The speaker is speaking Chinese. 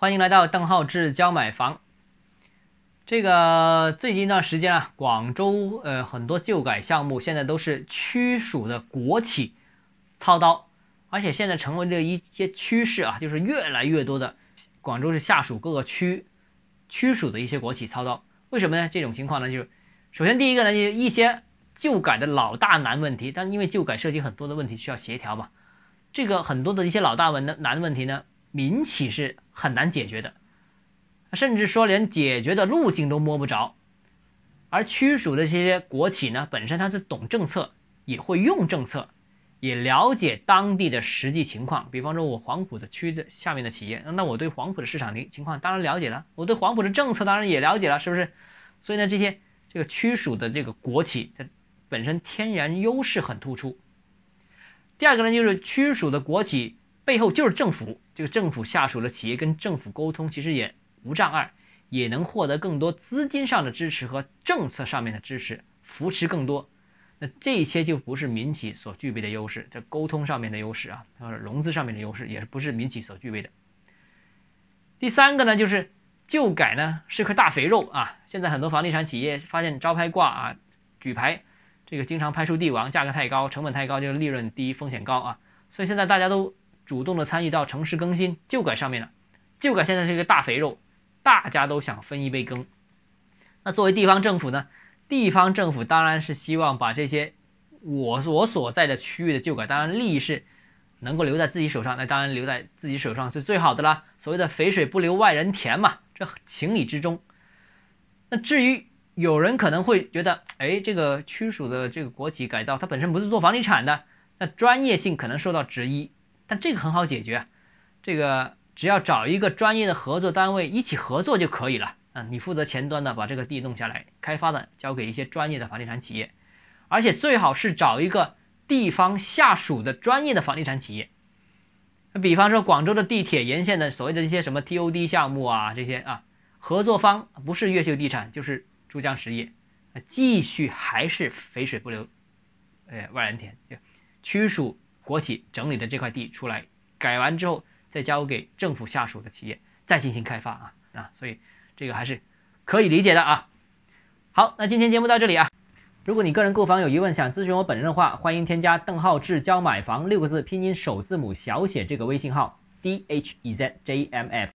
欢迎来到邓浩志教买房。这个最近一段时间啊，广州呃很多旧改项目现在都是区属的国企操刀，而且现在成为了一些趋势啊，就是越来越多的广州是下属各个区区属的一些国企操刀。为什么呢？这种情况呢，就是首先第一个呢，就是一些旧改的老大难问题，但因为旧改涉及很多的问题需要协调嘛，这个很多的一些老大问的难问题呢。民企是很难解决的，甚至说连解决的路径都摸不着。而区属的这些国企呢，本身它是懂政策，也会用政策，也了解当地的实际情况。比方说，我黄埔的区的下面的企业，那我对黄埔的市场情情况当然了解了，我对黄埔的政策当然也了解了，是不是？所以呢，这些这个区属的这个国企，它本身天然优势很突出。第二个呢，就是区属的国企。背后就是政府，这个政府下属的企业跟政府沟通，其实也无障碍，也能获得更多资金上的支持和政策上面的支持，扶持更多。那这些就不是民企所具备的优势，这沟通上面的优势啊，或者，融资上面的优势，也是不是民企所具备的。第三个呢，就是旧改呢是块大肥肉啊，现在很多房地产企业发现招牌挂啊，举牌，这个经常拍出帝王，价格太高，成本太高，就是利润低，风险高啊，所以现在大家都。主动的参与到城市更新、旧改上面了，旧改现在是一个大肥肉，大家都想分一杯羹。那作为地方政府呢？地方政府当然是希望把这些我我所在的区域的旧改，当然利益是能够留在自己手上，那当然留在自己手上是最好的啦。所谓的肥水不流外人田嘛，这情理之中。那至于有人可能会觉得，哎，这个区属的这个国企改造，它本身不是做房地产的，那专业性可能受到质疑。但这个很好解决，这个只要找一个专业的合作单位一起合作就可以了。嗯，你负责前端的，把这个地弄下来，开发的交给一些专业的房地产企业，而且最好是找一个地方下属的专业的房地产企业。那比方说广州的地铁沿线的所谓的一些什么 TOD 项目啊，这些啊，合作方不是越秀地产就是珠江实业，继续还是肥水不流，哎，外人田，区属。国企整理的这块地出来，改完之后再交给政府下属的企业再进行开发啊啊，所以这个还是可以理解的啊。好，那今天节目到这里啊。如果你个人购房有疑问，想咨询我本人的话，欢迎添加邓浩志教买房六个字拼音首字母小写这个微信号 d h e z j m f。